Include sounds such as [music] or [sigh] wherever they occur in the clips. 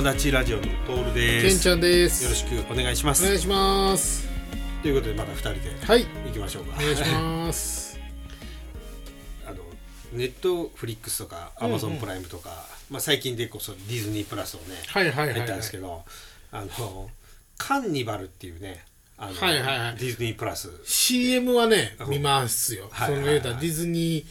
友達ラジオのトールでけんす。よちゃんです。ろしくお願いします。お願いします。ということでまた二人ではい。行きましょうか。お願いします。[laughs] あのネットフリックスとかアマゾンプライムとか、まあ最近でこそディズニープラスをねはいはいはいはい。入ったんですけど、あのカンニバルっていうね、あの、はいはいはい。ディズニープラス。CM はねうん。見ますよ、はいはいはい。その言うたらディズニ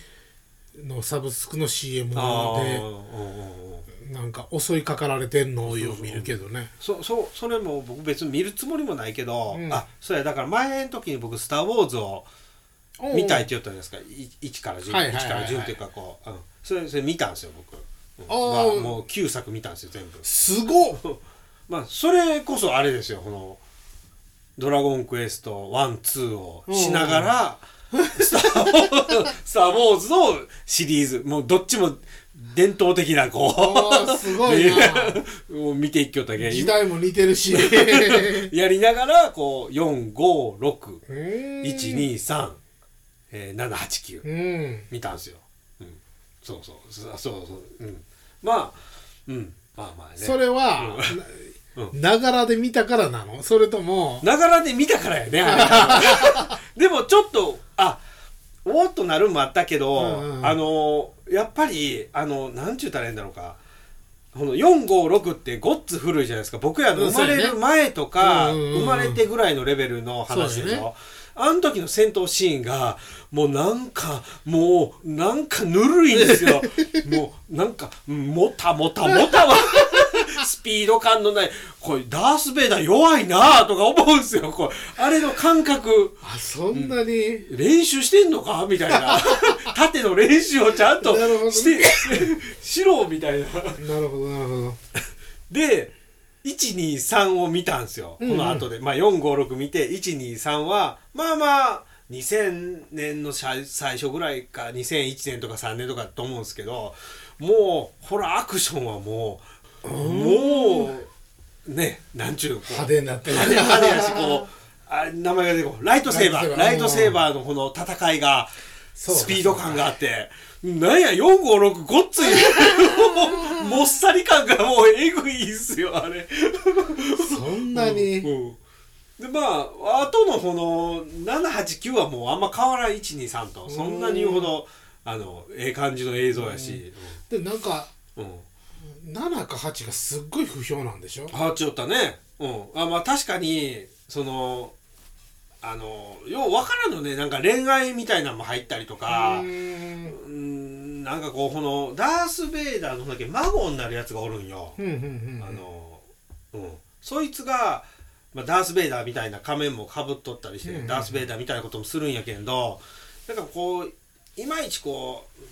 ーのサブスクの CM で。あーうんうんうんなんか襲いかかられてんのをよう見るけどね。そそうそれも僕別に見るつもりもないけど、うん。あそうやだから前の時に僕「スター・ウォーズ」を見たいって言ったんですか。い1から10、はいはいはいはい。1から10っていうかこう、うん、それそれ見たんですよ僕、うん。まあ、もう9作見たんですよ全部。すごっ。[laughs] まあそれこそあれですよこの「ドラゴンクエスト1」2をしながら「スター・ウォーズ」スター・ウォーズのシリーズもうどっちも伝統的なこあーすごいな。う [laughs] もう見ていきよったけん。時代も似てるし。[laughs] やりながらこう456うー。ん123、えー、789うん。見たんですよ、うん、そうそう。そうそうそう、うん、まあうん。まあまあね。それはうん。ながらで見たからなの？それともながらで見たからやね [laughs] でもちょっとあおーっとなるんもあったけど、うんうんあのやっぱりあのなんちゅうたらいいんだろうか。この456ってごっつ古いじゃないですか。僕らの生まれる前とか、うんねうんうんうん。生まれてぐらいのレベルの話でしょ、ね。あの時の戦闘シーンがもうなんかもうなんかぬるいんですよ。[laughs] もうなんかもたもたもたはスピード感のないこれダース・ベイダー弱いなとか思うんですよ。これあれの感覚。あそんなに、練習してんのか？みたいな。[laughs] 縦の練習をちゃんとしてしろみたいな。なるほどなるほど。で123を見たんですよ。こうんうん。の後で、まあ456見て123はまあまあ2000年の最最初ぐらいか2001年とか3年とかだと思うんですけどもうほらアクションはもうもうねなんちゅうこう。派手になってる。派手派手やしこうあ名前が出てこうライトセーバー。ラライトセーバーのこの戦いがスピード感があって。なんや456ごっつい。[laughs] もっさり感がもうえぐいんすよあれ。そんなに、うんでまああとのこの789はもうあんま変わらん。123と。そんなに言うほどあのええ感じの映像やし。でなんかうん、うん7か8がすっごい不評なんでしょ？変わっちゃったね。うん。あまあ確かにそのあのよう分からんのね。なんか恋愛みたいなのも入ったりとか。うー。んうんなんかこうこのダース・ベイダーのだけ孫になるやつがおるんよ、うんうんうんあのうん。そいつが、まあ、ダース・ベイダーみたいな仮面もかぶっとったりして、うんうんダース・ベイダーみたいなこともするんやけんどなんかこういまいちこう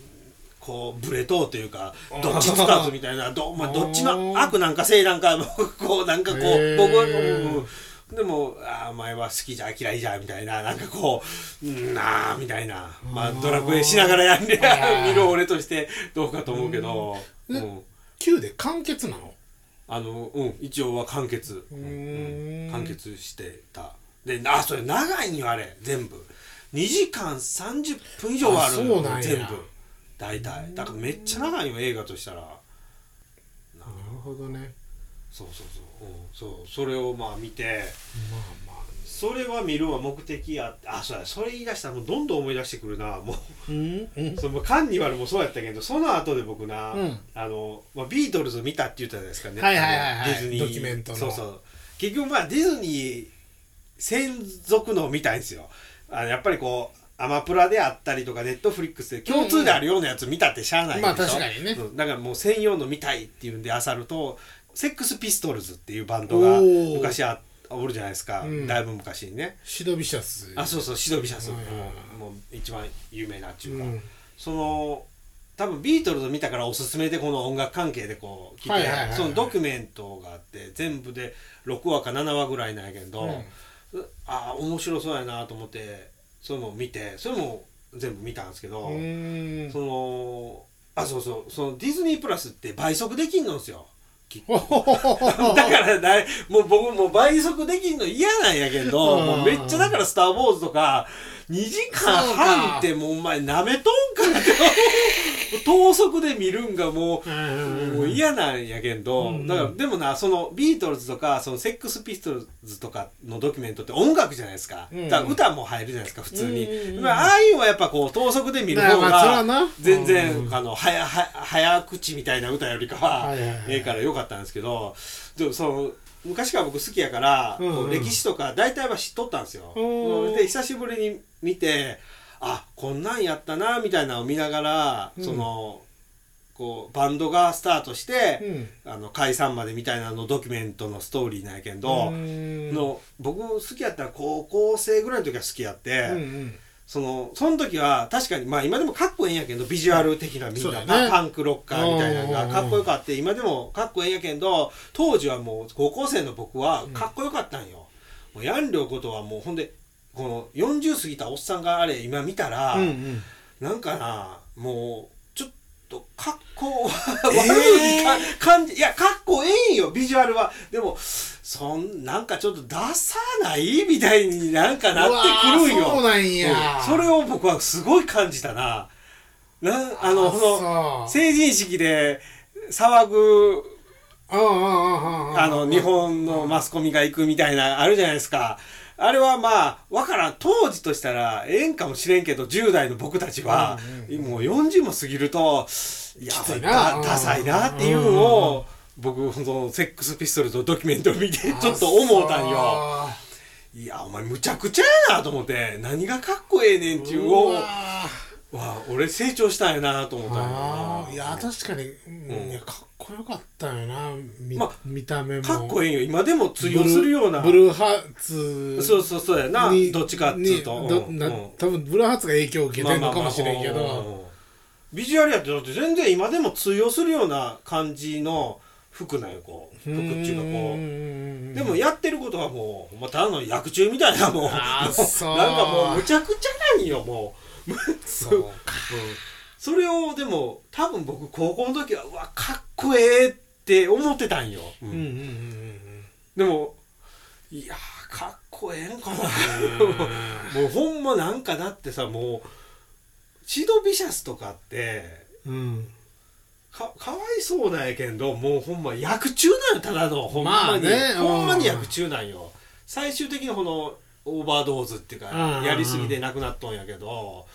こうブレとうというかどっちつかずみたいなど,、まあ、どっちの悪なんか正なんか [laughs] こうなんかこう僕は、うん。でもあーお前は好きじゃ嫌いじゃみたいななんかこううんなあみたいな、まあ、ドラクエしながらやんねあー見る俺としてどうかと思うけど、うん。うん。9で完結なの？あのうん一応は完結、うーん。完結してた。であそれ長いんよあれ全部。2時間30分以上はあるそうなんや。全部大体。だからめっちゃ長いよ映画としたら。ななるほどね。そうそうそう、うん、そう。それをまあ見て。まあまあそれは見るは目的やあそうや。それ言い出したらもうどんどん思い出してくるな。もううん？うん？[laughs] そのカンニバルもそうやったけどその後で僕な、うん。あの、まあ、ビートルズ見たって言ったじゃないですかね、はいはいはいはい。ディズニー。ドキュメントの。そうそう。結局まあディズニー専属のを見たいんですよ。あのやっぱりこうアマプラであったりとかネットフリックスで共通であるようなやつ見たってしゃあないでしょ、まあ確かにね。うん。だからもう専用の見たいっていうんであさるとセックスピストルズっていうバンドが昔あおるじゃないですか、うん。だいぶ昔にね。シドビシャス。あそうそうシドビシャス、うん。もう一番有名なっていうか、うん。その多分ビートルズ見たからおすすめでこの音楽関係でこう来て、はいはいはいはい。そのドキュメントがあって全部で6話か7話ぐらいなんやけど、ああ面白そうやなと思ってそれも見てそれも全部見たんですけど、そのあそうそうそのディズニープラスって倍速できんのんですよ。だからだいもう僕もう倍速できんの嫌なんやけど、うん。もうめっちゃだから「スター・ウォーズ」とか2時間半ってもうお前なめとんかなって等速で見るんがもうもう嫌なんやけんだからでもなそのビートルズとかそのセックスピストルズとかのドキュメントって音楽じゃないですか,、うん。だから歌も入るじゃないですか普通に、あ、ああいうのはやっぱこう等速で見る方がな。全然、うんあの早早早口みたいな歌よりかはええからよかったんですけど。でもその昔から僕好きやから、うんうん。歴史とか大体は知っとったんですよ。うんで久しぶりに見てあこんなんやったなみたいなのを見ながら、うん。そのこうバンドがスタートして、うん。あの解散までみたいなのドキュメントのストーリーなんやけど、うん。の僕好きやったら高校生ぐらいの時は好きやって、うんうんそのその時は確かにまあ今でもかっこええんやけどビジュアル的なみんな、そうだね。パンクロッカーみたいなのがかっこよかって今でもかっこええんやけど当時はもう高校生の僕はかっこよかったんよ。もうヤンリョウことはもうほんでこの40過ぎたおっさんがあれ今見たら、うんうん。なんかなもうとかっこえー。悪いか感じいやかっこええんよビジュアルは。でもそんなんかちょっとダサないみたいになんかなってくるんよ。そうなんや。うん。それを僕はすごい感じたな。なあのそう。成人式で騒ぐあの日本のマスコミが行くみたいなあるじゃないですかあれはまあわからん。当時としたらええんかもしれんけど10代の僕たちは、もう40も過ぎるといやきついな。だダサいなっていうのを、僕そのセックスピストルズのドキュメントを見てちょっと思うたんよ。あいやお前むちゃくちゃやなと思って何がかっこええねんっちゅうをうわわ俺成長したんやなと思ったんよな。いあや確かに、うんうん。いやかっこよかったよなみ,、まあ見た目も。かっこええんよ。今でも通用するような。ブルーハーツ。そうそうそうやな。にどっちかっつうと。うん。うん。多分ブルーハーツが影響を受けてるのかもしれんけど。ビジュアルやってだって全然今でも通用するような感じの服なんよこう。服っていうかこう。でもやってることはもうまただの薬中みたいなもうあーもうそう。なんかもうむちゃくちゃなんよもう、うん、そうか。それをでも多分僕高校の時はうわかっこええって思ってたんよ、うん。うんうんうんでもいやーかっこええんかな。うん。もうほんまなんかだってさもうシドビシャスとかってうん。かかわいそうなんやけどもうほんま薬中なんよただのほんまに、まあねうんほんまに薬中なんよ最終的にこのオーバードーズっていうかうんやりすぎで亡くなっとんやけども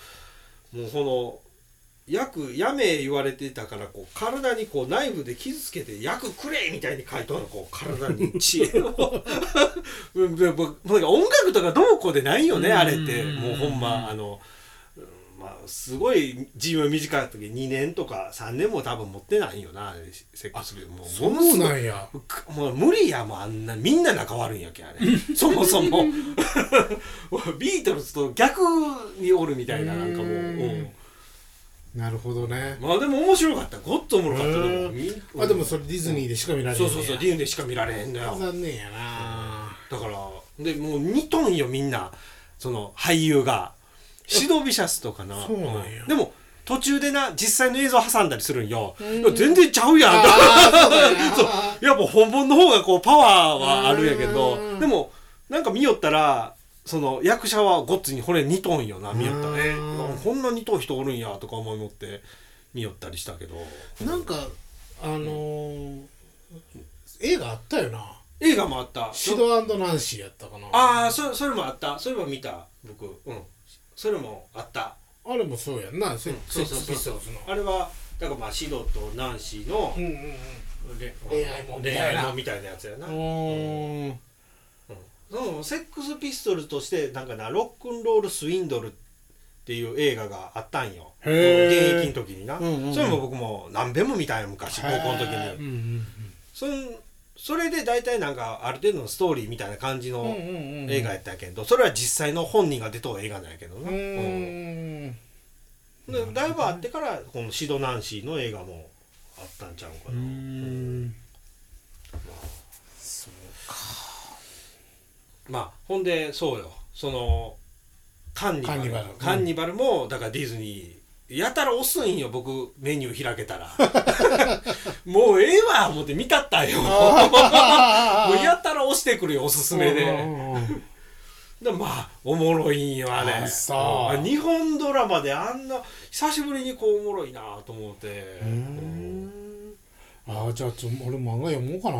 うこの薬やめ言われてたからこう体にこうナイフで傷つけて薬くれみたいに書いとんのこう体に血を。う [laughs] んで僕なんか音楽とかどうこうでないよねあれってうんもうほんまあのうんまあすごい寿命短い時2年とか3年も多分持ってないよなセックスもうそうなんや。くもう無理やもうあんなみんな仲悪いんやけんあれそもそも。[laughs] ビートルズと逆におるみたいななんかもう、うなるほどね。まあでも面白かった。ごっつおもろかった。でもうあでもそれディズニーでしか見られへんそうそうそうディズニーでしか見られへんのよ。残念やな。だからでもう2トンよみんな。その俳優がシドビシャスとかな。そうなんや。うん。でも途中でな実際の映像挟んだりするんよ。全然ちゃうやん。そう [laughs] やっぱ本物の方がこうパワーはあるんやけどうん。でもなんか見よったらその役者はごっつにこれ2トンよな見よったらこんな2トン人おるんやとか思い持って見よったりしたけど。なんかあのー映画あったよな。映画もあった。シドナンシーやったかな。ああそそれもあった。それも見た僕。うんそれもあった。あれもそうやんな。うそうピストルズの。あれはだからまあシドとナンシーの恋愛もんみたいな。恋愛もんみたいなやつやな、うん。そうセックスピストルとしてなんかなロックンロールスウィンドルっていう映画があったんよ。現役の時にな、うんうんうん。それも僕も何べんも見たんよ昔高校の時へーうそんそれで大体なんかある程度のストーリーみたいな感じの映画やったけどそれは実際の本人が出とう映画なんやけどな、うーん。だいぶあってからこのシドナンシーの映画もあったんちゃうかうーな、ん。まあほんでそうよ。そのカンニバル。カンニバルもだからディズニーやたら押すんよ僕メニュー開けたら。[laughs] もうええわ思って見たったんよ。[laughs] もうやたら押してくるよおすすめで。でまあおもろいんよあれ。あ日本ドラマであんな久しぶりにこうおもろいなと思って。うんああじゃあちょ俺漫画読もうかな。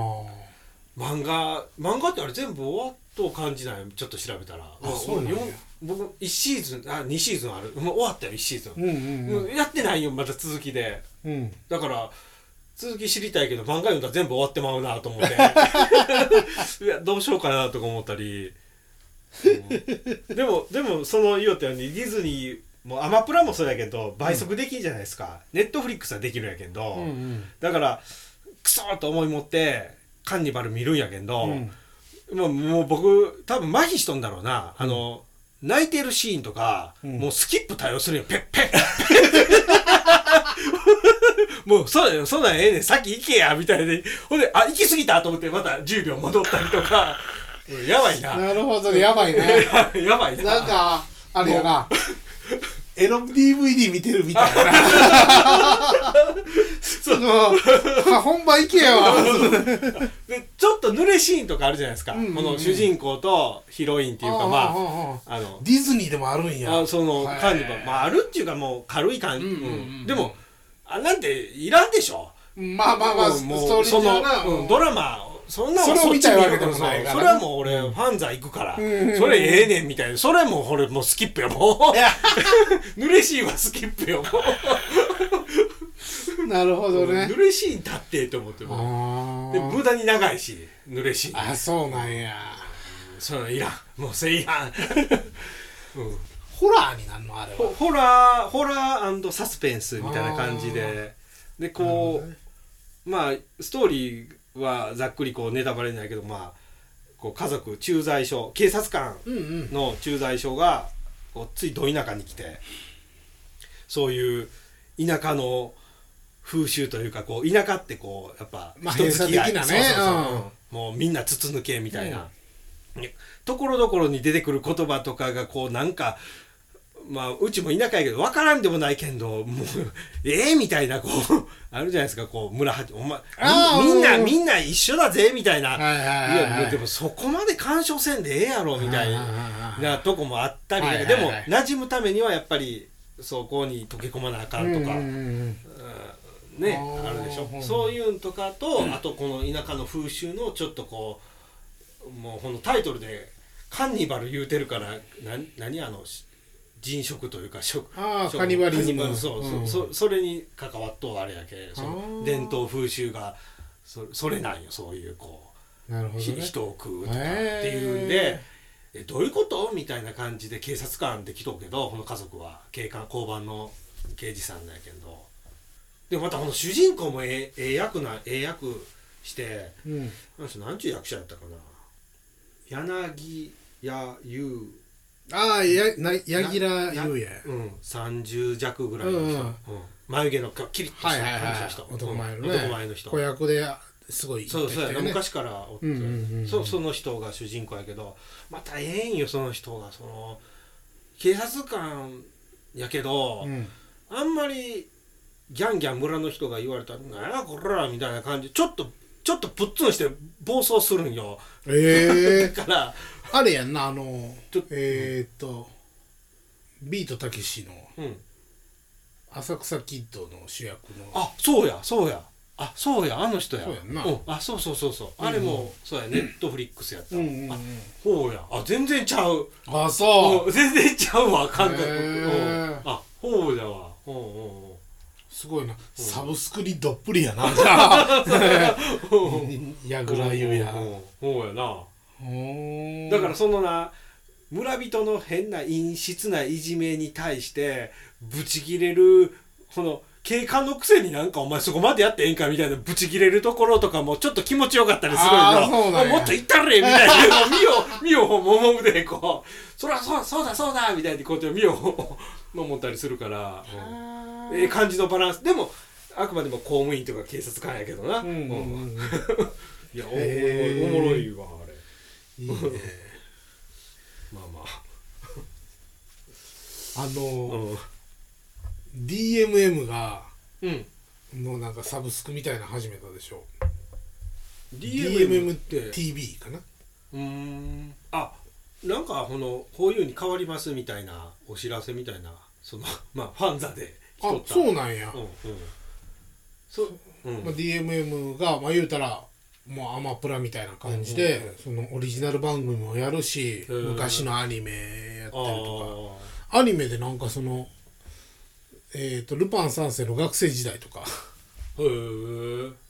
漫画漫画ってあれ全部終わっとう感じないちょっと調べたら。あそうなんや。よ僕1シーズンあ2シーズンある。もう終わったよ1シーズン、うんうんうんやってないよまた続きで。うん。うんだから続き知りたいけど漫画読んだら全部終わってまうなと思って。[laughs] いやどうしようかなとか思ったり、うん。でもでもその言おったようにディズニーもうアマプラもそうやけど倍速できんじゃないですか、ネットフリックスはできるんやけど、うんうん。だからクソーと思い持ってカンニバル見るんやけど、うん。もうもう僕多分麻痺しとんだろうな、あの泣いてるシーンとか、うん。もうスキップ対応するよ。ペッペッ。ペ [laughs] ッもうそうだよそんなんええねん。先行けやみたいでほんであ行き過ぎたと思ってまた10秒戻ったりとか。う [laughs] んやばいな。なるほどね。やばいね。[laughs] やばいな。なんかあれやなエロ DVD 見てるみたいな。[laughs] その本番行けよ。[laughs] でちょっと濡れシーンとかあるじゃないですか、うんうんうん。この主人公とヒロインっていうかまああの。ディズニーでもあるんや。あそのはい。感じも、まあ、あるっていうかもう軽い感じ、うんうんうんでもあなんていらんでしょ。まあまあまあスもうトーリーその、うんドラマそんなそれを見たいわけでもそないから。それはもう俺ファンザ行くから、うん。うんうんそれええねんみたいな。それもう俺もうスキップよもう。濡 [laughs] れシーンはスキップよもう。[laughs] なるほどね。濡れシーン立ってと思っても。あで無駄に長いし濡れシーンあそうなんや。そのいらん。もうせいやん、[laughs] うん。ホラーになんのあれは？ホホラーホラーサスペンスみたいな感じで。でこう、まあストーリーはざっくりこうネタバレないけどまあこう家族駐在所警察官うんうん。の駐在所がこうついど田舎に来てそういう田舎の風習というかこう田舎ってこうやっぱまあ人付き合い。閉鎖的なね。もうみんな筒抜けみたいな、ところどころに出てくる言葉とかがこうなんかまあうちも田舎やけど分からんでもないけどもう [laughs] ええみたいなこう [laughs] あるじゃないですかこう村八お前みみんなうん。みんな一緒だぜみたいな、はいはいはいはい。いでもそこまで干渉せんでええやろみたいなとこもあったり、はいはいはい。でも馴染むためにはやっぱりそこに溶け込まなあかんとか、うんねあるでしょ、うんそういうんとかと、あとこの田舎の風習のちょっとこうもうこのタイトルで「カンニバル」言うてるからな何あのし人食というか食食あーカニバリズムそうそう、うん。そそれに関わっとうあれやけそあのー伝統風習がそそれなんよそういうこう。なるほどね。ひ人を食うとかっていうんでえどういうことみたいな感じで警察官で来とうけどこの家族は警官交番の刑事さんだけど。でまたこの主人公もええええ役なええ役してうん。あの人何ちゅう役者やったかな。柳家優ああやな柳楽優也うん30弱ぐらいの人、うん眉毛のキリッとしたはいはいはい。感じの人、男前のね。うん男前の人。子役ですごいそうそうや昔からおって、うんうんうんうん。そその人が主人公やけどまたええんよその人が。その警察官やけど、うん。あんまりギャンギャン村の人が言われたら「なんやこら」みたいな感じちょっとちょっとプッツンして暴走するんよ。ええ [laughs] だからあれやんなあのえーっとビートたけしのうん。浅草キッドの主役の。あそうやそうや。あそうやあの人や。そうやんな。うん、あそうそうそうそう。あれも、そうやネットフリックスやった、うんうんうん。あそうや。あ全然ちゃう。あそう。うん全然ちゃうわ感覚、へー。うん。あそうだわ。うんうんうん。すごいな。サブスクにどっぷりやなじゃあ。[laughs] [laughs] やぐらゆや。うやなだからそのな村人の変な陰湿ないじめに対してブチギレるこの警官のくせになんかお前そこまでやってええんかみたいなブチギレるところとかもちょっと気持ちよかったりするあーよそうなんや。もっと言ったれみたいな見よ見よももむでこうそらそうそうだそうだみたいにこうやって見よ守ったりするから、うんええ感じのバランス。でもあくまでも公務員とか警察官やけどな、うんうんうんうん。[laughs] いやおもろいわいいね。[laughs] まあまあ。あのうん。DMM がうん。のなんかサブスクみたいなの始めたでしょ。DMM っ DMMTV かな？うーん。あなんかこのこういうに変わりますみたいなお知らせみたいなその [laughs] まあファンザで来とあったそうなんや、うんうん。そううん。まあ、DMM がまあ言うたらもうアマプラみたいな感じで、そのオリジナル番組もやるし、うん昔のアニメやったりとあかアニメでなんかそのえっ、とルパン三世の学生時代とか。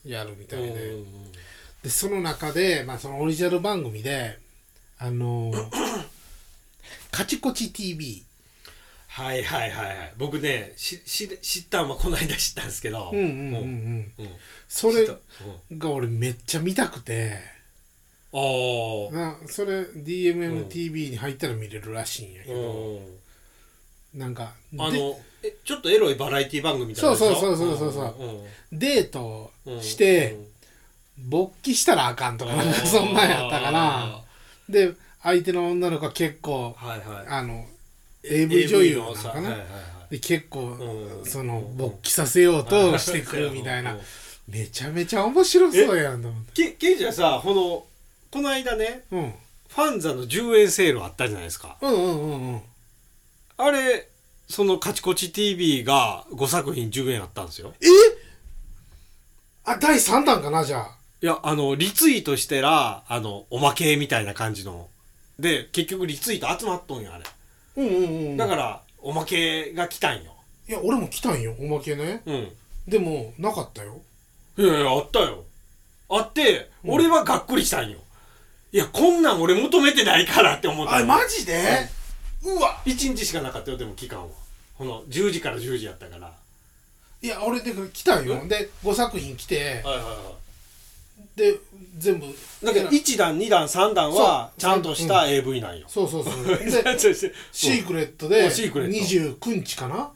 やるみたいで、うんでその中で、まあ、そのオリジナル番組であの [laughs] カチコチ TV はいはいはいはい。僕ねしし知ったんはこの間知ったんですけど。うんうんうんうん。うん。それが俺めっちゃ見たくて。ああなそれ DMMTV に入ったら見れるらしいんやけうど、ん。なんかであのえちょっとエロいバラエティ番組みたいなそうそうそうそうそうう。んデートうんしてうん。勃起したらあかんとかなんかそんなんやったかな。で相手の女の子は結構はいはい。あの AV 女優なのかな？さはいはい。結構うん。その勃起させようとしてくるみたいな。うん。めちゃめちゃ面白そうやんと思って。けケイジはさこのこの間ねうん。ファンザの10円セールあったじゃないですか。うんうんうんうん。あれそのカチコチ TV が5作品10円あったんですよ。え？あ第3弾かなじゃあ。いやあのリツイートしてらあのおまけみたいな感じの。で結局リツイート集まっとんやあれうんうんうん。だからおまけが来たんよ。いや俺も来たんよおまけね。うん。でもなかったよ。いやいやあったよ。あって、俺はがっくりしたんよ。いやこんなん俺求めてないからって思った。あマジで？うわ。1日しかなかったよでも期間は。この10時から10時やったから。いや俺で来たんよ。で5作品来て。はいはいはで全部。いだけど1段2段3段はちゃんとした AV なんよ、そうそうそう。[laughs] ででシークレットでうんシークレット。29日かな？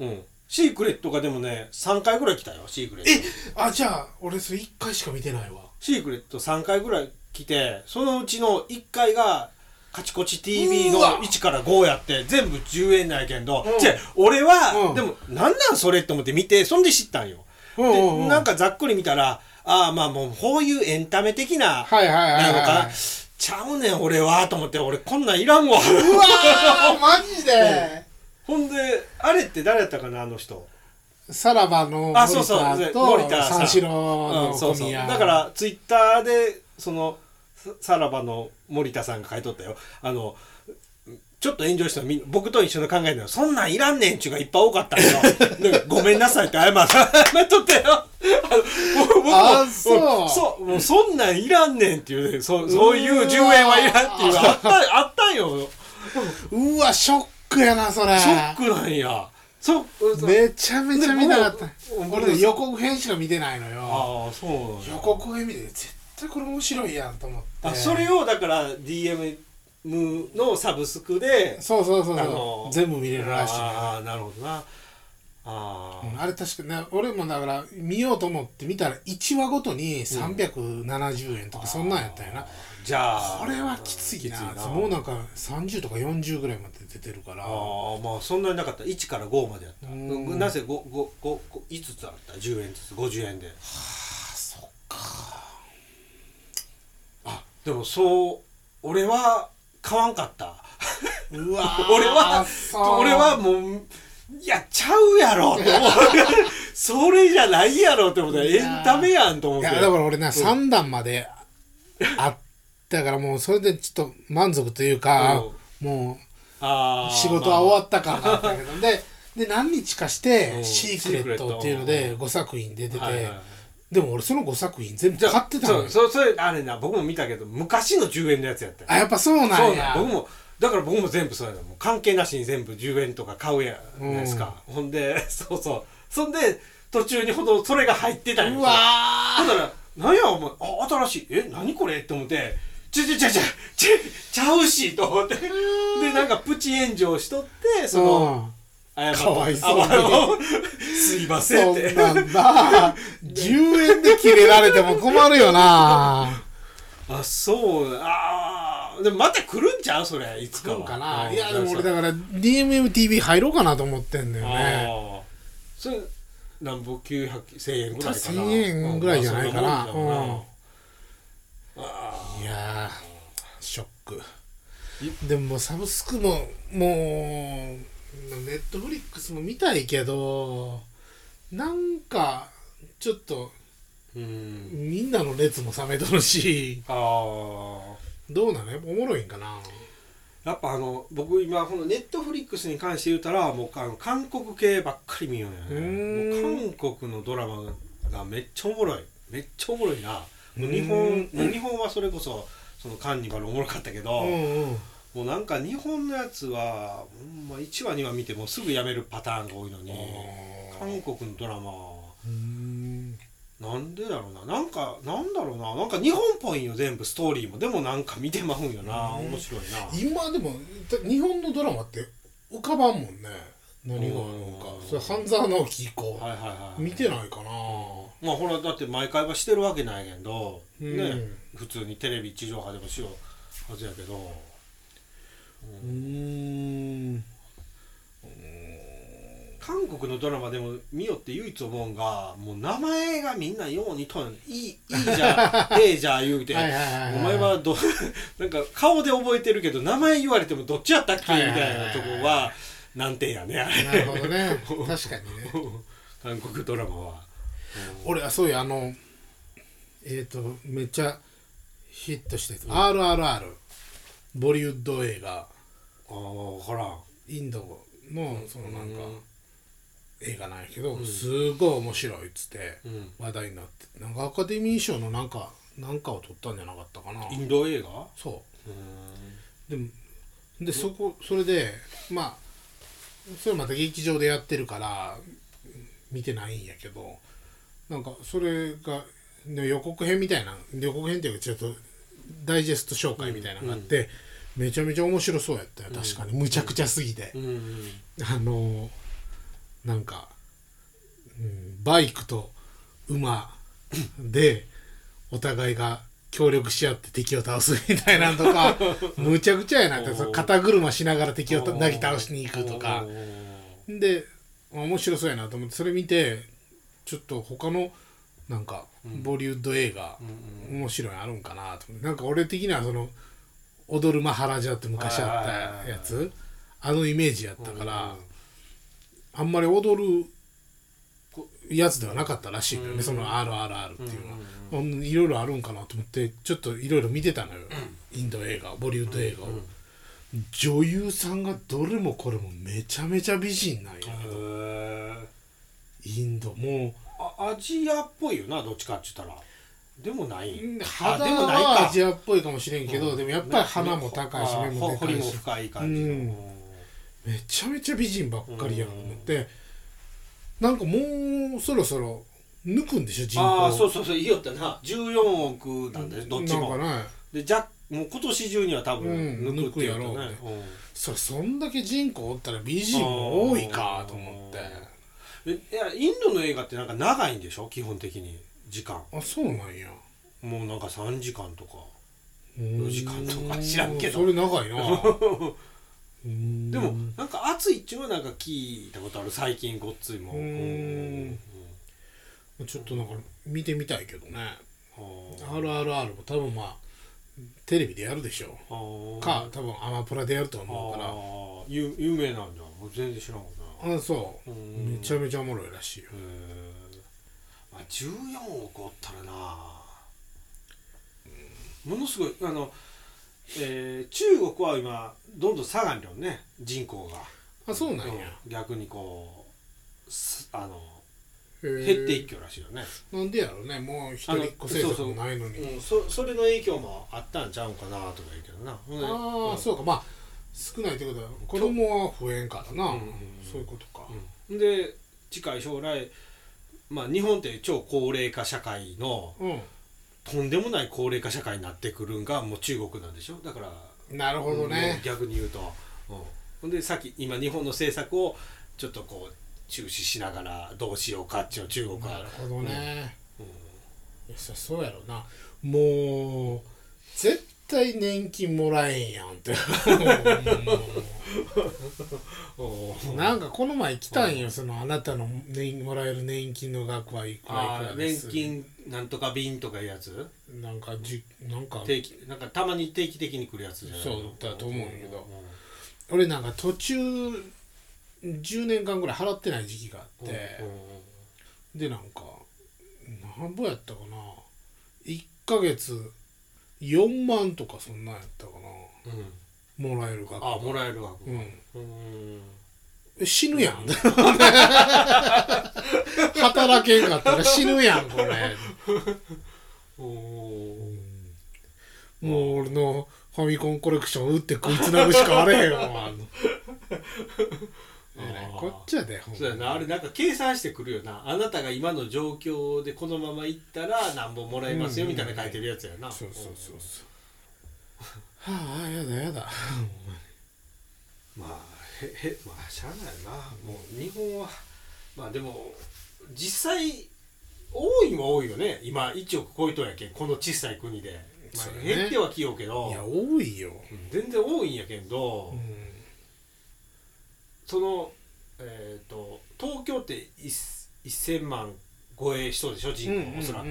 うん。シークレットがでもね3回ぐらい来たよシークレット。えあじゃあ俺それ1回しか見てないわ。シークレット3回ぐらい来てそのうちの1回がカチコチ TV のうわ。1から5やって全部10円なんやけんど、うん。じゃあ俺は、うん。でもなんなんそれって思って見てそんで知ったんよ、うんうんうん。でなんかざっくり見たらああまあもうこういうエンタメ的なはいはいはいはいちゃうねん俺はと思って俺こんなんいらんわ。うわーマジで？[laughs] ほんであれって誰やったかなあの人。さらばの森あそうそう田森田さん。と三四郎うんのそうそう。だからツイッターでそのささらばの森田さんが書いとったよ。あのちょっと炎上したのみん僕と一緒の考えだよそんなんいらんねんちゅうがいっぱい多かったんよ。ごめんなさいって謝謝っとったよ。あそう。そうもうそんなんいらんねんっていうねそそういう10円はいらんっていう。あったあったんよ。うわショックやなそれ。ショックなんや。そめちゃめちゃ見たかった。俺ね予告編しか見てないのよ。ああそう予告編見て絶対これ面白いやんと思って。あそれをだから DM のサブスクでそうそうそうそう、全部見れるらしいああなるほどな。あー、うんあれ確かね俺もだから見ようと思って見たら1話ごとに370円とかそんなんやったよな、じゃあこれはきついな。きついもうなんか30とか40ぐらいまで出てるから。ああまあそんなになかった。1から5までやった。うん。なぜ 5, 5, 5, 5つあった？10円ずつ50円で。あそっか。あでもそう俺は買わんかった。うわー [laughs] 俺は俺はもうやっちゃうやろって思う。[laughs] それじゃないやろって思ってエンタメやんと思って。いやだから俺な、3段まであったからもうそれでちょっと満足というか、もあーう仕事は終わった感があったけど、でで何日かしてうん。シークレットっていうので5作品出てて、はいはいはいでも俺その5作品全部買ってたのよ。そうそそれあれな僕も見たけど昔の10円のやつやったよ。あやっぱそうなんや。僕もだから僕も全部そうやなもう関係なしに全部10円とか買うやないですか、ほんで [laughs] そうそう。そんで途中にほどそれが入ってたんようわだから「何やお前あ新しい。え何これ?」って思って「ちゃちゃちゃちゃちゃちゃうし」と思って。でなんかプチ炎上しとってその謝ったかわいそうに。ああのすいまそせんって。んなんだ。10円で切れられても困るよな。あそう。ああでもまた来るんちゃうそれいつかは。かな。うん。いやでも俺だから DMMTV 入ろうかなと思ってんだよね。それなんぼ900 1000円ぐらいかな。1000円ぐらいじゃないかな。うん。いやーショック。ーでもサブスクももうネットフリックスも見たいけどなんかちょっとうん。みんなの熱も冷めとるしああどうなの？おもろいんかな？やっぱあの僕今このネットフリックスに関して言うたらもうあの韓国系ばっかり見ようね。もう韓国のドラマがめっちゃおもろい。めっちゃおもろいな。日う本日本はそれこそそのカンニバルおもろかったけど、うんうんもうなんか日本のやつは、ほんま1話2話見てもうすぐやめるパターンが多いのに韓国のドラマ。うん。なんでだろうな。なんかなんだろうな。なんか日本っぽいんよ全部ストーリーも。でもなんか見てまうんよな。うん面白いな。今でもだ日本のドラマって浮かばんもんね。何があるのか。うん。それ半沢直樹以降。はいはいはい見てないかな。まあほらだって毎回はしてるわけないけど、うん。ね普通にテレビ地上波でもしようはずやけどうーん。韓国のドラマでも見よって唯一思うんがもう名前がみんなようにとんいいいいじゃええじゃ言うてお前はどなんか顔で覚えてるけど名前言われてもどっちやったっけみたいなとこは難点やねあれ。なるほどね。確かにね。韓国ドラマは。俺はそういうあのえっ、とめっちゃヒットしてる RRR ボリウッド映画ああ分からん。インドのそのなんかうん。映画なんやけど、すごい面白いっつってうん。話題になってなんかアカデミー賞のなんかなんかを取ったんじゃなかったかな。インド映画？そう。でもでそこそれでまあそれまた劇場でやってるから見てないんやけどなんかそれがで予告編みたいな予告編っていうかちょっとダイジェスト紹介みたいなのがあって、めちゃめちゃ面白そうやったよ確かに、むちゃくちゃすぎて、うんうんあのなんか、うん、バイクと馬でお互いが協力し合って敵を倒すみたいなのとか [laughs] むちゃくちゃやなって肩車しながら敵をなぎ倒しに行くとか。で面白そうやなと思ってそれ見てちょっと他のなんかボリウッド映画うん。面白いのあるんかなと思って。なんか俺的にはその「踊るマハラジャ」って昔あったやつ。あのイメージやったからあんまり踊るやつではなかったらしいのよねその RRR っていうのは。うんいろいろあるんかなと思ってちょっといろいろ見てたのよ。インド映画ボリウッド映画を。女優さんがどれもこれもめちゃめちゃ美人なんやけど。へインド。もあアジアっぽいよなどっちかって言ったらでもない。う肌でもないか。はアジアっぽいかもしれんけど、うん。でもやっぱり鼻も高いしあ目もでほ彫りもかいし深い感じの。うん。めちゃめちゃ美人ばっかりやんと思って、なんかもうそろそろ抜くんでしょ人口。ああそうそうそういいよってな。14億なんだよどっちも。なんかねでじゃもう今年中には多分うん抜くやろうねうん。それそんだけ人口おったら美人も多いかと思って。えいやインドの映画ってなんか長いんでしょ基本的に時間。あそうなんや。もうなんか3時間とか。4時間とか知らんけど。それ長いな。[laughs] うん。でもなんか暑いっちゅうのはなんか聞いたことある最近ごっついもんうん。ちょっとなんか見てみたいけどね。あ RRR も多分まあテレビでやるでしょー。うか多分アマプラでやると思うから。有有名なんじゃんもう全然知らんもんな。あそう。うん。めちゃめちゃおもろいらしいよ。へーまあ、14億おったらな。ものすごいあの、えー中国は今どんどん下がるよね。人口が。あそうなんや。うん。逆にこうすあの減っていきよらしいよね、なんでやろうね。もう一人っ子政策もないのに。うん、そそれの影響もあったんちゃうんかなとか言うけどな。ああそうか。まあ少ないってことは子供は増えんからな。うん。そういうことか。うん。で近い将来まあ日本って超高齢化社会のうとんでもない高齢化社会になってくるんがもう中国なんでしょ？だからんなるほどもね。う逆に言うと、うん、ほんでさっき今日本の政策をちょっとこう中止しながらどうしようかっていう中国は。なるほどね。うん。いやそそうやろな。もう絶対年金もらえんやんって。なんかこの前来たんよそのあなたの年もらえる年金の額はいくらいくらです。金なんとか便とかいうやつ？なんかじなんか。定期なんかたまに定期的に来るやつじゃないそうだと思うんやけど。ん。俺なんか途中10年間ぐらい払ってない時期があって、でなんかなんぼやったかな？1ヶ月4万とかそんなんやったかうんうん。なもらえる額あもらえるわうん。うん。え死ぬやん。[laughs] 働けんかったら死ぬやんこれ。もう俺のファミコンコレクション打って食いつなぐしかあれへんわこっちゃでほんそうやな。あれなんか計算してくるよな。あなたが今の状況でこのまま行ったら何本もらえますよみたいな書いてるやつやな。そうそうそうそう。はあやだやだ。[laughs] まあへへまあしゃあないな。もう日本はまあでも実際多いも多いよね。今1億超えとんやけんこの小さい国で、まあそうやね。減ってはきようけど。いや多いよ、うん全然多いんやけど、うんそのえっ、と東京って一1000万超えしそうでしょ人口、うんうんうんうん。おそらく。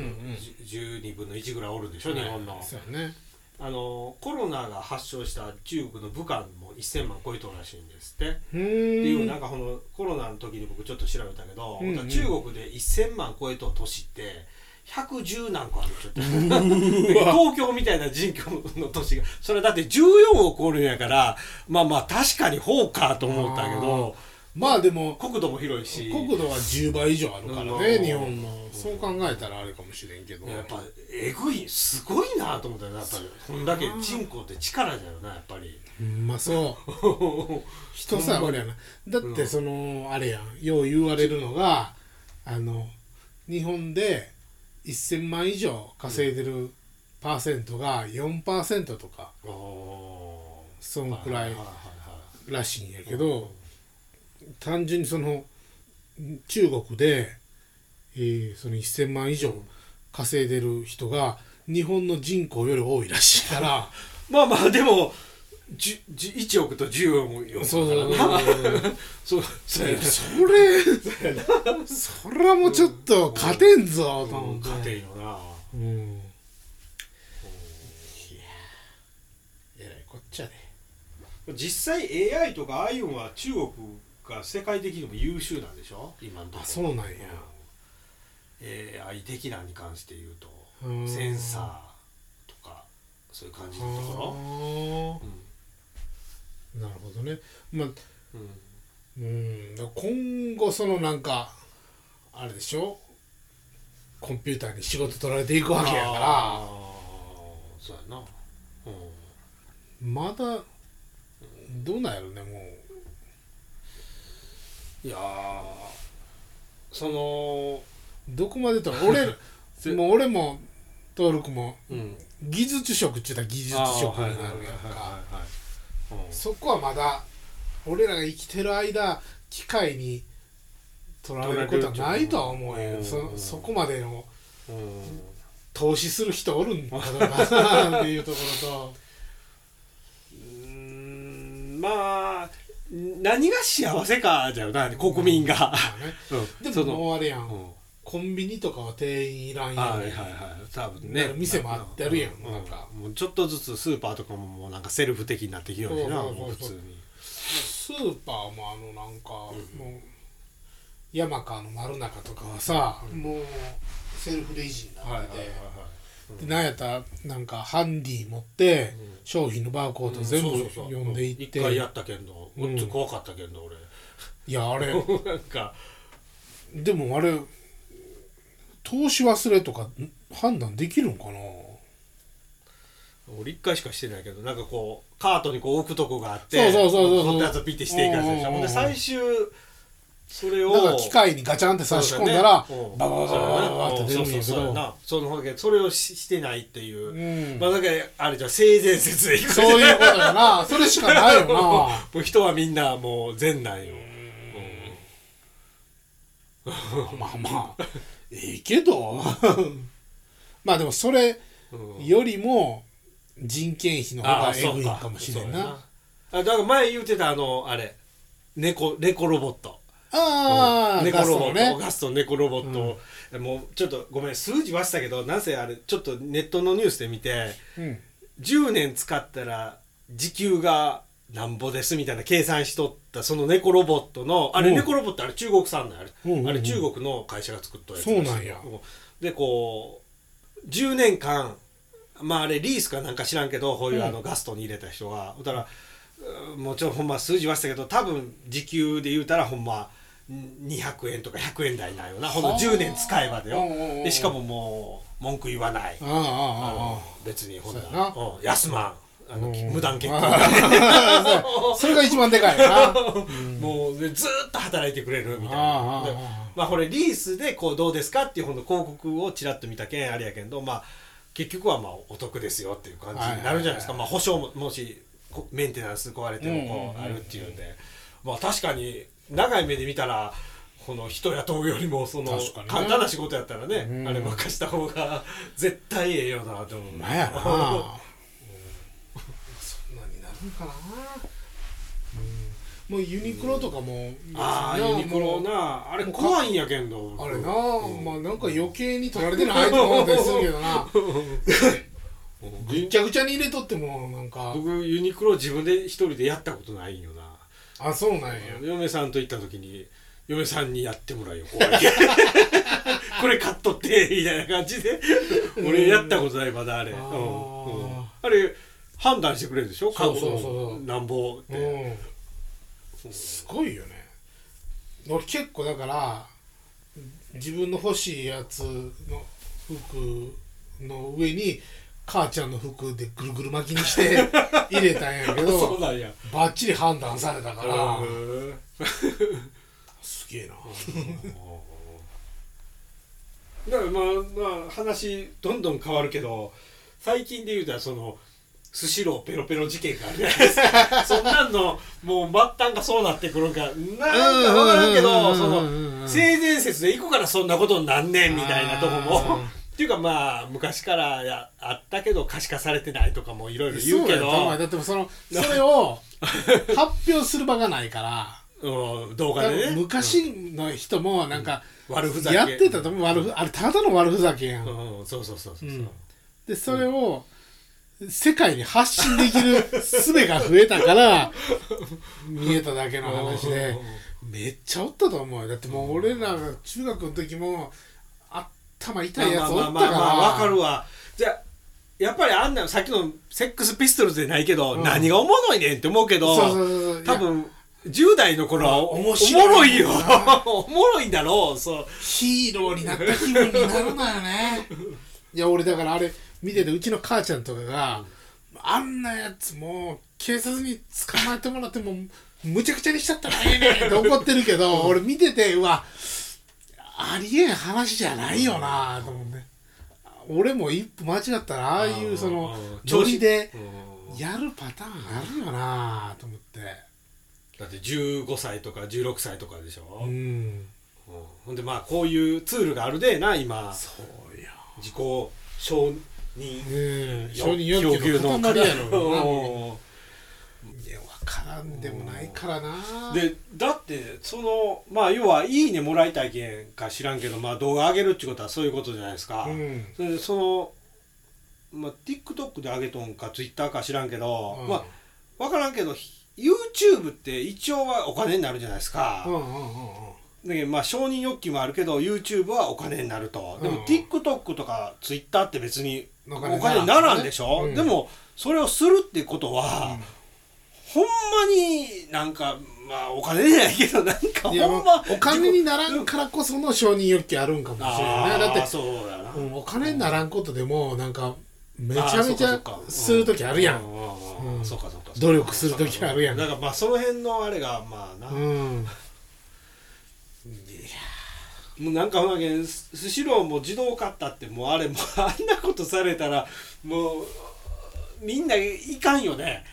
じゅ12分の1ぐらいおるでしょ、日本の。ね。あのコロナが発症した中国の武漢も1000万超えとるらしいんですって、うっていうなんかかこのコロナの時に僕ちょっと調べたけど、うんうん。中国で1000万超えとる都市って110何個あるちょっと。東京みたいな人口の都市が。それだって14億おるんやからまあまあ確かにほうかと思ったけどまあでも国土も広いし。国土は10倍以上あるからうん。ね日本の。そう考えたらあれかもしれんけど。やっぱえぐいすごいなと思ったよやっぱりこんだけ人口って力だよなやっぱり。うんまあそう。[laughs] 人さあれやな。だってそのあれやん。よう言われるのがあの日本で1000万以上稼いでるパーセントが4%とかそのくらいらしいんやけど単純にその中国で、えーその1000万以上稼いでる人が日本の人口より多いらしいから。[laughs] まあまあでもじゅじゅ1億と14億そうそうそう。そう。それそれはもうちょっと勝てんぞと思って。勝てんよな。うん。いやえらいこっちゃで実際 AI とかああいうのは中国が世界的にも優秀なんでしょ？今のところ。あそうなんや。うん。AI 的なに関して言うと。うん。センサーとかそういう感じのところなるほどね。まあうん。今後そのなんかあれでしょ？コンピューターに仕事取られていくわけやかあー。そうやな。うん。らまだどうなんやろねもいやーそのうどこまでと俺 [laughs] せもう俺も登録もうん。技術職って言ったら技術職になるやんかそこはまだ俺らが生きてる間機械に取られることはないとは思うよ。うん。そそこまでのうん。投資する人おるんかどうかなっていうところと。うーんまあ何が幸せかじゃよな国民が、[laughs] うん、でももうあれやんコンビニとかは店員いらんやん、はいはいはい。多分ね。店もあってあるやんうなんか。もうちょっとずつスーパーとかももうなんかセルフ的になってきようしなもう普通に。スーパーもあのなんか、もう山川の丸中とかはさ、もうセルフレジになって。て、でなんやったらなんかハンディ持って、商品のバーコード全部読んでいって、一回やったけどうん。うっつ怖かったけど俺。いやあれ。[laughs] なんか。でもあれ投資忘れとかん判断できるんかな？俺一回しかしてないけどなんかこうカートにこう置くとこがあってそうそうそうそうこんなやつをピッてしていくやつでしょ。ほんで最終それをだから機械にガチャンって差し込んだら、ねうんバババババババって出るんやけどそのそれをししてないっていう、うんまあだからあれじゃ性善説でいくそういうことやなそれしかないよなもう人はみんなもう善なんよ、まあまあええけど。[laughs] まあでもそれうん。よりも人件費の方がえぐいんか。もしれんな。あだから前言ってたあのあれ。猫猫ロボット。ああ猫ロボット。ね。ガスト猫ロボット、もうちょっとごめん数字忘れたけどなんせあれちょっとネットのニュースで見てうん。10年使ったら時給がなんぼですみたいな計算しとったその猫ロボットのあれうん。猫ロボットあれ中国産なんあれ、あれ中国の会社が作ったやつ。そうなんや。でこう10年間まああれリースかなんか知らんけどこういうあのガストに入れた人が、だからうんもちろんほんま数字忘れたけど多分時給で言うたらほんま200円とか100円台なんよな。ほんの10年使えばでよ。でしかももう文句言わない。別にほんなそうやな。うん。安まんあのうん。無断結婚あそれが一番でかいな。[laughs] もうでずーっと働いてくれるみたいああああなでまあこれリースでこうどうですかっていうほんの広告をちらっと見たけんあれやけどまあ結局はまあお得ですよっていう感じになるじゃないですか、まあ保証ももしこメンテナンス壊れてもこうあるっていうんで、まあ確かに長い目で見たらこの人雇うよりもその簡単な仕事やったらね、うん。あれ任した方が絶対ええよなと思う。まやなそん。なになるん。もうユニクロとかもああユニクロな。あれ怖いんやけんど。あれな、まあなんか余計に取られてないと思ったりするけどな。[laughs] ぐっちゃぐちゃに入れとってもなんか。僕ユニクロ自分で一人でやったことないんよな。あそうなんや。嫁さんと行った時に嫁さんにやってもらうよ怖い [laughs] これ買っとってみたいな感じで。俺やったことないまだあれ。うん。あれ判断してくれるでしょ？そうそうそう。買なんぼって、うん。すごいよね。俺結構だから自分の欲しいやつの服の上に母ちゃんの服でぐるぐる巻きにして [laughs] 入れたんやけそうどなんや。バッチリ判断されたから。うん。すげえな。[laughs] だからまあまあ話どんどん変わるけど最近で言うたらそのスシローペロペロ事件があるじゃないですかそんなんのもう末端がそうなってくるんか。なんか分からんけどその性善説でいくからそんなことになんねんみたいなとこも。っていうかまあ昔からやあったけど可視化されてないとかもいろいろ言うけど。だってそのそれを発表する場がないから。うん。動画多でね。分昔の人もなんか悪ふざけ。やってたと思う。悪ふあれただの悪ふざけやん。うん。そうそうそうそうそう、うん。でそれを世界に発信できる術が増えたから見えただけの話でめっちゃおったと思うよ。だってもう俺らが中学の時も頭痛いやつおったから。わかるわ。じゃあやっぱりあんなさっきのセックスピストルズでないけど、うん。何がおもろいねんって思うけど多分10代の頃はお面お白いもろいよ。おもろいん [laughs] だろうそう。ヒーローになった気分になるのよね。いや俺だからあれ見ててうちの母ちゃんとかが、あんなやつもう警察に捕まえてもらってもむちゃくちゃにしちゃったらええねんって怒ってるけど俺見ててうわありえん話じゃないよなと思って。俺も一歩間違ったらああいうそのうんノリでうんやるパターンあるよなと思って。だって15歳とか16歳とかでしょ、ううん。んほんでまあこういうツールがあるでな今。そうよ。自己承認うん承認欲求の塊やろうんいや分からんでもないからな。でだってそのまあ要は「いいね」もらいたいけんか知らんけど、まあ、動画上げるってことはそういうことじゃないですか、うん。それでその、まあ、TikTok で上げとんか Twitter か知らんけど、うんまあ分からんけど YouTube って一応はお金になるじゃないですか、うんうんうんうん。だけどまあ承認欲求もあるけど YouTube はお金になると、でもうん。TikTok とか Twitter って別におお金にならんでしょ、うん。でもそれをするってことは、ほんまになんかまあお金じゃないけどなんかほいやんまお金にならんからこその承認欲求あるんかもしれあな。いねだって、そうやな、うんお金にならんことでもなんかめちゃめちゃする時あるやん。ううううんそうかそうか努力する時あるやん。だからまあその辺のあれがまあな、うん [laughs] もうなんかほんまけんススシローも自動買ったってもうあれもうあんなことされたらもうみんないかんよね。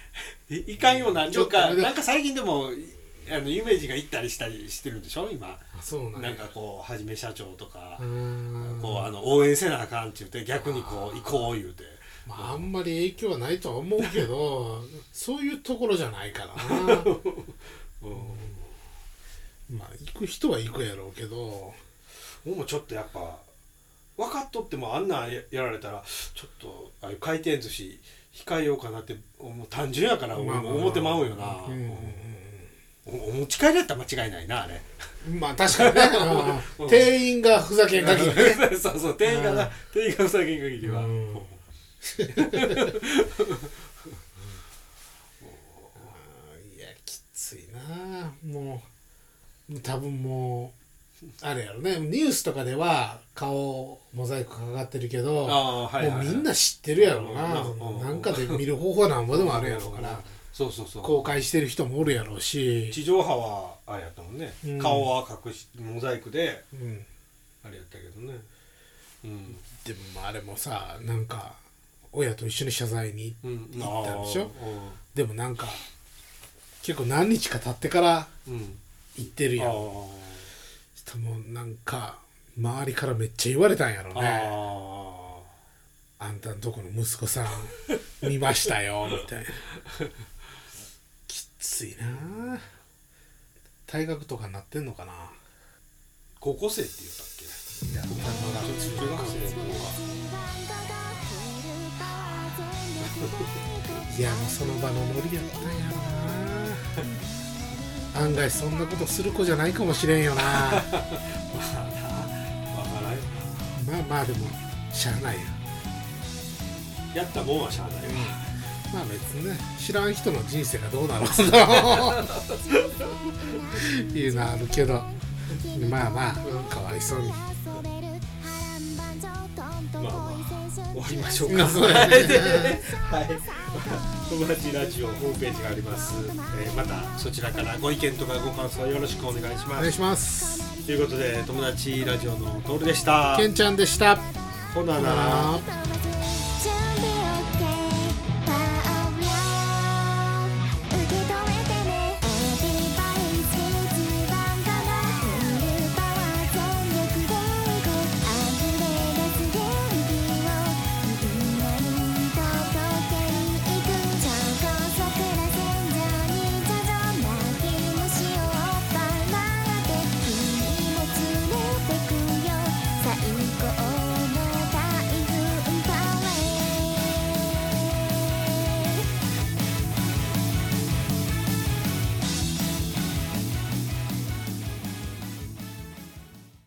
いいかんようなちょっとあれだなんかなんか最近でもあの有名人が行ったりしたりしてるんでしょ今。あそうなんや。なんかこうはじめ社長とかう、ん。こうあの応援せなあかんって言って逆にこう行こう言うて。まああんまり影響はないとは思うけど [laughs] そういうところじゃないからな。[laughs] まあ行く人は行くやろうけど僕もちょっとやっぱ分かっとってもあんなんややられたらちょっとああいう回転寿司控えようかなってもう単純やから思ってまうよな、おお持ち帰りやったら間違いないなあれ。うんまあ確かにね。[laughs] うん。店員がふざけん限りね。[laughs] そうそう店員がな店員がふざけん限りは、うん。[laughs] いやきついな。もう多分もうあれやろね。ニュースとかでは顔モザイクかかってるけどはいはい、もうみんな知ってるやろな。うんうんなんかで見る方法はなんぼでもあるやろうから。そうそうそう。公開してる人もおるやろうし、地上波はあれやったもんね、うん。顔は隠しモザイクでうん、あれやったけどね。うん。でもあれもさなんか親と一緒に謝罪にうん行ったんでしょ？あーでもなんか結構何日か経ってからうん。うん行ってるやんあしたもうなんか周りからめっちゃ言われたんやろあね。ああんたんとこの息子さん見ましたよみたいな。[laughs] きついな。退学とかになってんのかな。高校生って言ったっけ？いや中学生とか。[laughs] いやもうその場のノリやったんやろな案外そんなことする子じゃないかもしれんよな。[laughs] まあまあまあでもしゃあないよ。やったもんはしゃあないわ。まあ別にね知らん人の人生がどうなろ [laughs] うというのはあるけど。まあまあかわいそうに終わりましょうか。[laughs] はい。友達ラジオホームページがあります、えーまたそちらからご意見とかご感想よろしくお願いします。お願いします。ということで友達ラジオのトールでした。けんちゃんでした。ほななら